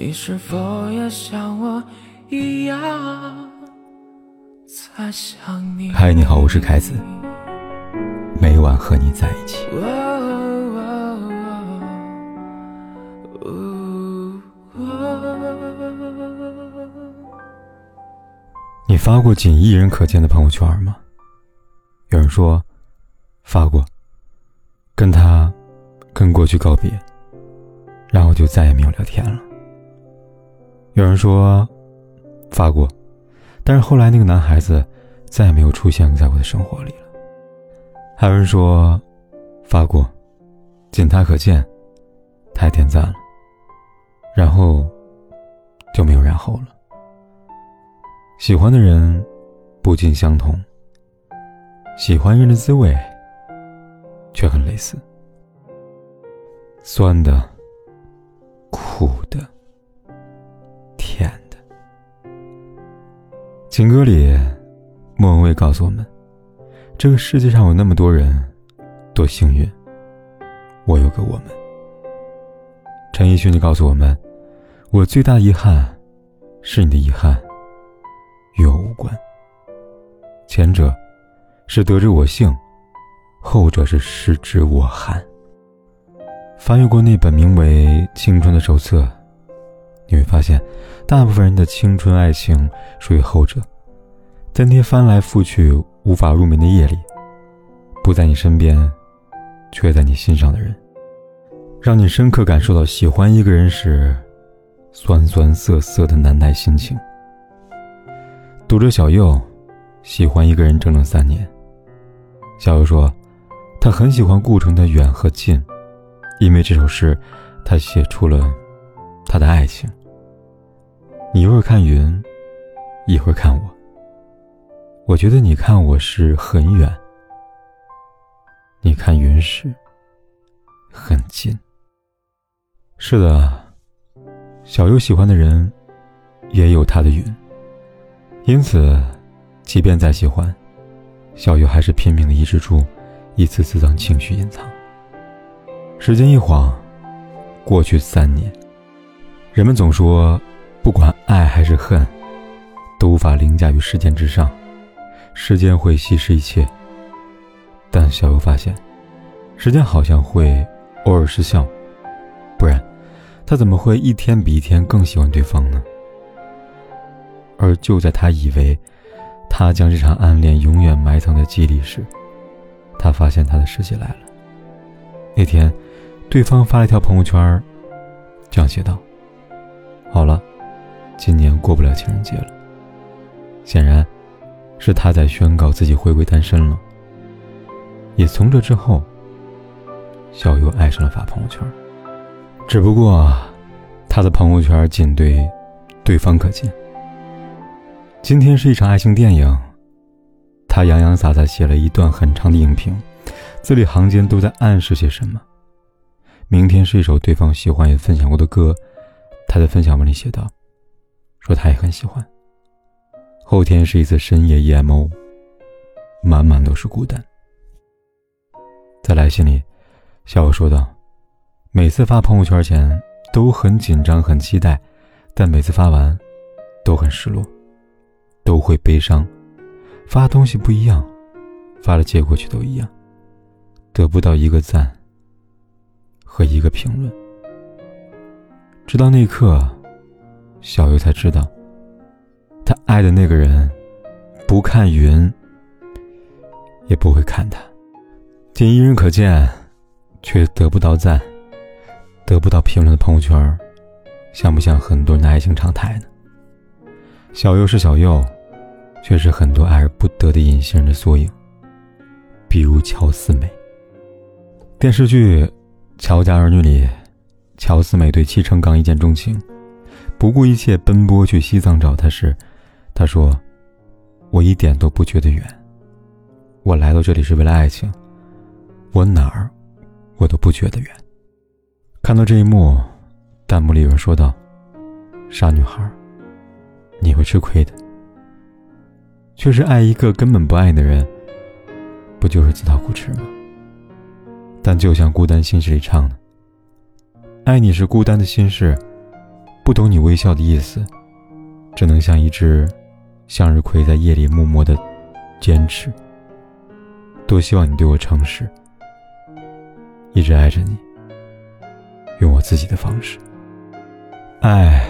你是否也像我一样？嗨，你好，我是凯子，每晚和你在一起。你发过仅一人可见的朋友圈吗？有人说发过，跟他跟过去告别，然后就再也没有聊天了。有人说发过，但是后来那个男孩子再也没有出现在我的生活里了。还有人说发过，仅他可见，他还点赞了，然后就没有然后了。喜欢的人不尽相同，喜欢人的滋味却很类似，酸的、苦的。情歌里，莫文蔚告诉我们：“这个世界上有那么多人，多幸运，我有个我们。”陈奕迅就告诉我们：“我最大遗憾，是你的遗憾，与我无关。前者是得之我幸，后者是失之我寒。”翻阅过那本名为《青春》的手册。你会发现，大部分人的青春爱情属于后者，在那些翻来覆去无法入眠的夜里，不在你身边，却在你心上的人，让你深刻感受到喜欢一个人时酸酸涩涩的难耐心情。读者小右喜欢一个人整整三年。小右说，他很喜欢顾城的《远》和《近》，因为这首诗，他写出了他的爱情。你一会儿看云，一会儿看我。我觉得你看我时很远，你看云时很近。是的，小优喜欢的人也有他的云，因此，即便再喜欢，小优还是拼命的抑制住一次次将情绪隐藏。时间一晃，过去三年，人们总说。不管爱还是恨，都无法凌驾于时间之上。时间会稀释一切，但小优发现，时间好像会偶尔失效，不然，他怎么会一天比一天更喜欢对方呢？而就在他以为，他将这场暗恋永远埋藏在记忆里时，他发现他的世界来了。那天，对方发了一条朋友圈，这样写道：“好了。”今年过不了情人节了，显然，是他在宣告自己回归单身了。也从这之后，小优爱上了发朋友圈。只不过，他的朋友圈仅对对方可见。今天是一场爱情电影，他洋洋洒洒写了一段很长的影评，字里行间都在暗示些什么。明天是一首对方喜欢也分享过的歌，他在分享文里写道。说他也很喜欢。后天是一次深夜 emo，满满都是孤单。在来信里，小友说道：“每次发朋友圈前都很紧张、很期待，但每次发完，都很失落，都会悲伤。发东西不一样，发的结果却都一样，得不到一个赞和一个评论。直到那一刻。”小优才知道，他爱的那个人，不看云，也不会看他。仅一人可见，却得不到赞，得不到评论的朋友圈，像不像很多人的爱情常态呢？小优是小优，却是很多爱而不得的隐形人的缩影。比如乔四美。电视剧《乔家儿女》里，乔四美对戚成刚一见钟情。不顾一切奔波去西藏找他时，他说：“我一点都不觉得远。我来到这里是为了爱情。我哪儿，我都不觉得远。”看到这一幕，弹幕里有人说道：“傻女孩，你会吃亏的。确实，爱一个根本不爱你的人，不就是自讨苦吃吗？但就像《孤单心事》里唱的：“爱你是孤单的心事。”不懂你微笑的意思，只能像一只向日葵在夜里默默的坚持。多希望你对我诚实，一直爱着你，用我自己的方式。爱，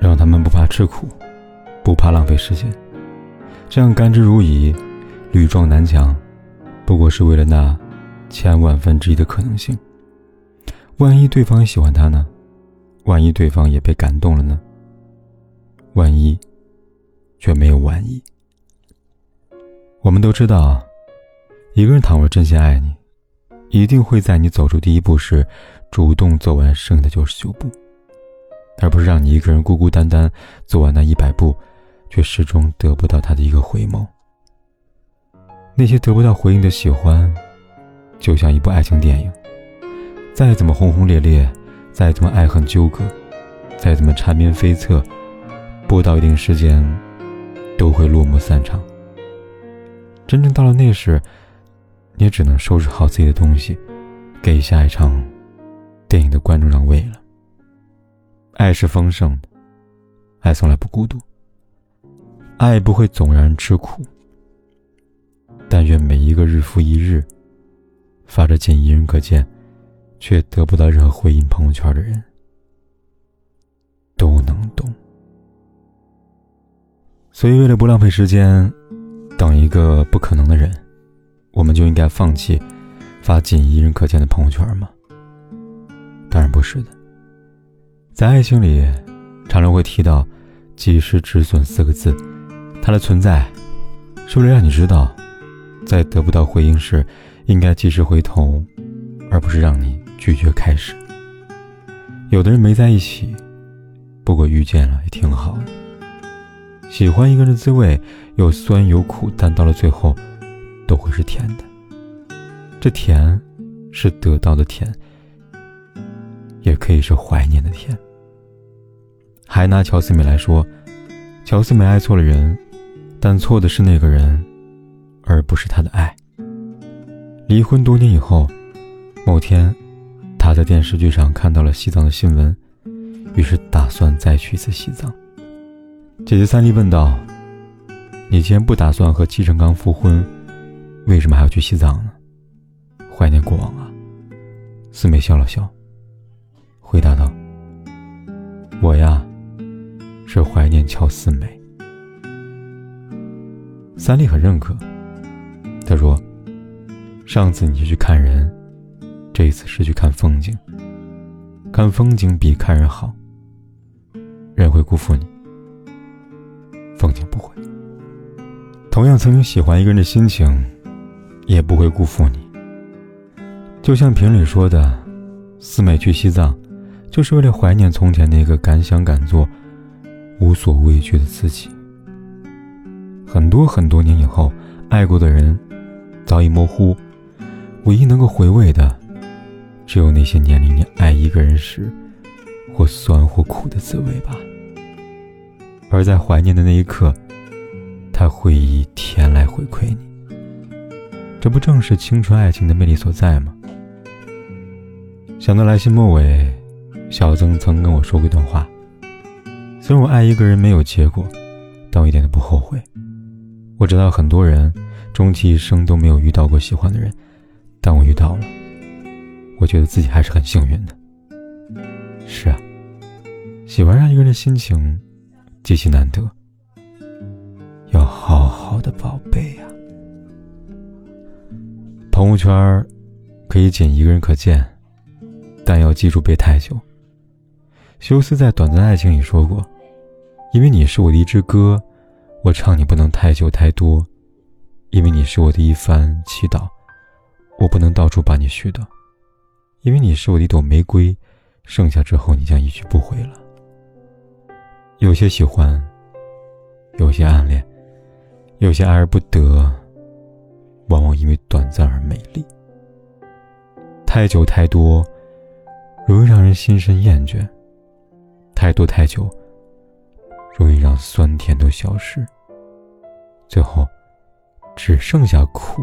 让他们不怕吃苦，不怕浪费时间，这样甘之如饴，屡撞南墙，不过是为了那千万分之一的可能性。万一对方喜欢他呢？万一对方也被感动了呢？万一，却没有万一。我们都知道，一个人倘若真心爱你，一定会在你走出第一步时，主动走完剩下的九十九步，而不是让你一个人孤孤单单走完那一百步，却始终得不到他的一个回眸。那些得不到回应的喜欢，就像一部爱情电影，再怎么轰轰烈烈。再怎么爱恨纠葛，再怎么缠绵悱恻，播到一定时间，都会落幕散场。真正到了那时，你也只能收拾好自己的东西，给下一场电影的观众让位了。爱是丰盛的，爱从来不孤独，爱不会总让人吃苦。但愿每一个日复一日发着仅一人可见。却得不到任何回应朋友圈的人，都能懂。所以，为了不浪费时间，等一个不可能的人，我们就应该放弃发仅一人可见的朋友圈吗？当然不是的。在爱情里，常常会提到“及时止损”四个字，它的存在，是为了让你知道，在得不到回应时，应该及时回头，而不是让你。拒绝开始。有的人没在一起，不过遇见了也挺好。喜欢一个人的滋味有酸有苦，但到了最后，都会是甜的。这甜，是得到的甜，也可以是怀念的甜。还拿乔思美来说，乔思美爱错了人，但错的是那个人，而不是他的爱。离婚多年以后，某天。他在电视剧上看到了西藏的新闻，于是打算再去一次西藏。姐姐三丽问道：“你既然不打算和戚成刚复婚，为什么还要去西藏呢？怀念过往啊？”四妹笑了笑，回答道：“我呀，是怀念乔四美。”三丽很认可，他说：“上次你去看人。”这一次是去看风景，看风景比看人好。人会辜负你，风景不会。同样曾经喜欢一个人的心情，也不会辜负你。就像评里说的，四妹去西藏，就是为了怀念从前那个敢想敢做、无所畏惧的自己。很多很多年以后，爱过的人早已模糊，唯一能够回味的。只有那些年里你爱一个人时，或酸或苦的滋味吧。而在怀念的那一刻，他会以甜来回馈你。这不正是青春爱情的魅力所在吗？想到来信末尾，小曾曾跟我说过一段话：虽然我爱一个人没有结果，但我一点都不后悔。我知道很多人终其一生都没有遇到过喜欢的人，但我遇到了。我觉得自己还是很幸运的。是啊，喜欢上一个人的心情极其难得，要好好的宝贝呀。朋友圈可以仅一个人可见，但要记住别太久。休斯在《短暂爱情》里说过：“因为你是我的一支歌，我唱你不能太久太多；因为你是我的一番祈祷，我不能到处把你絮叨。”因为你是我的一朵玫瑰，剩下之后你将一去不回了。有些喜欢，有些暗恋，有些爱而不得，往往因为短暂而美丽。太久太多，容易让人心生厌倦；太多太久，容易让酸甜都消失，最后只剩下苦。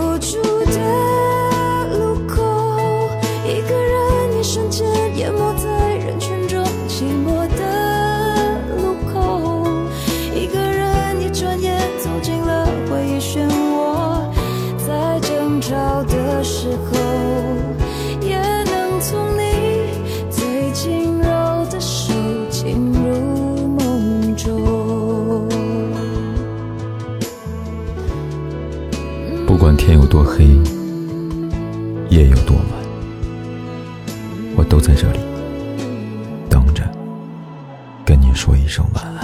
瞬间淹没在人群中寂寞的路口一个人一转眼走进了回忆漩涡在争吵的时候也能从你最轻柔的手进入梦中不管天有多黑夜有多晚。我都在这里等着，跟你说一声晚安。